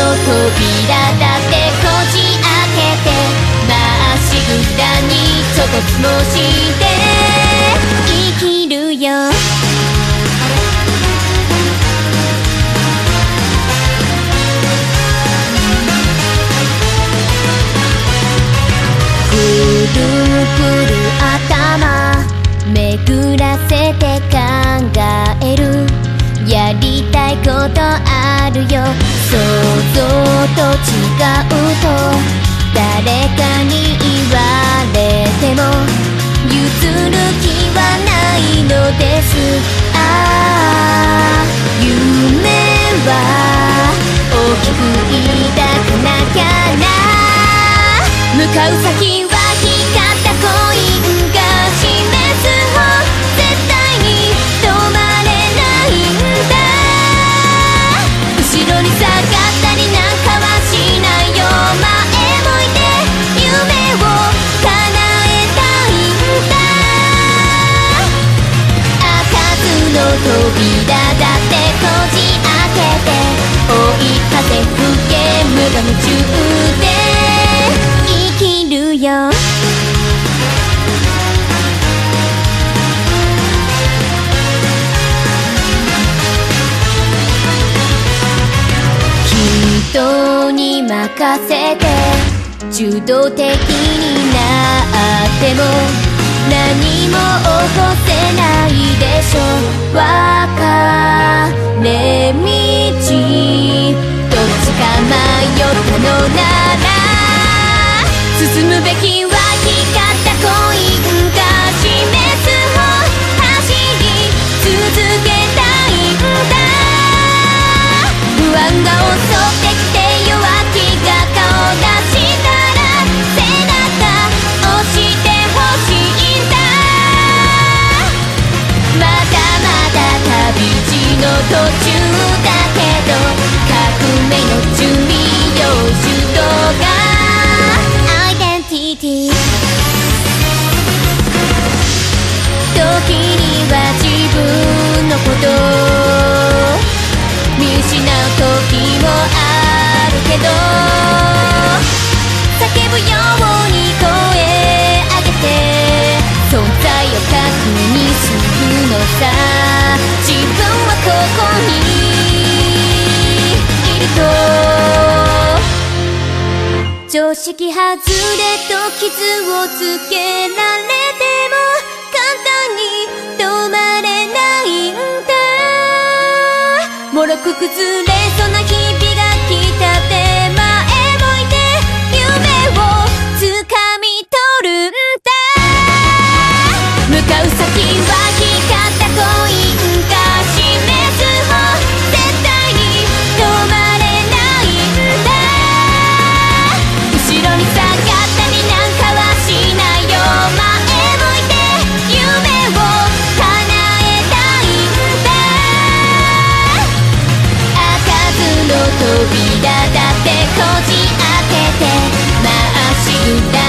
扉だってこじ開けてまっしぐらにちょっとつもして生きるよ。くるくる頭巡らせて考える。やりたいことあるよ。想像と違うと誰かに言われても譲る気はないのです。ああ夢は大きく言いたくなきゃな。向かう先はの扉だってこじ開けて追い風吹け無我夢中で生きるよ。人に任せて受動的になっても何も起こせないでしょ。分かれ道どっちか迷ったのなら。進むべきは途中だけど革命の準備用手とがアイデンティティ。常識外れと傷をつけられても簡単に止まれないんだ。もろく崩れそうな日扉だってこじ開けてまっしぐら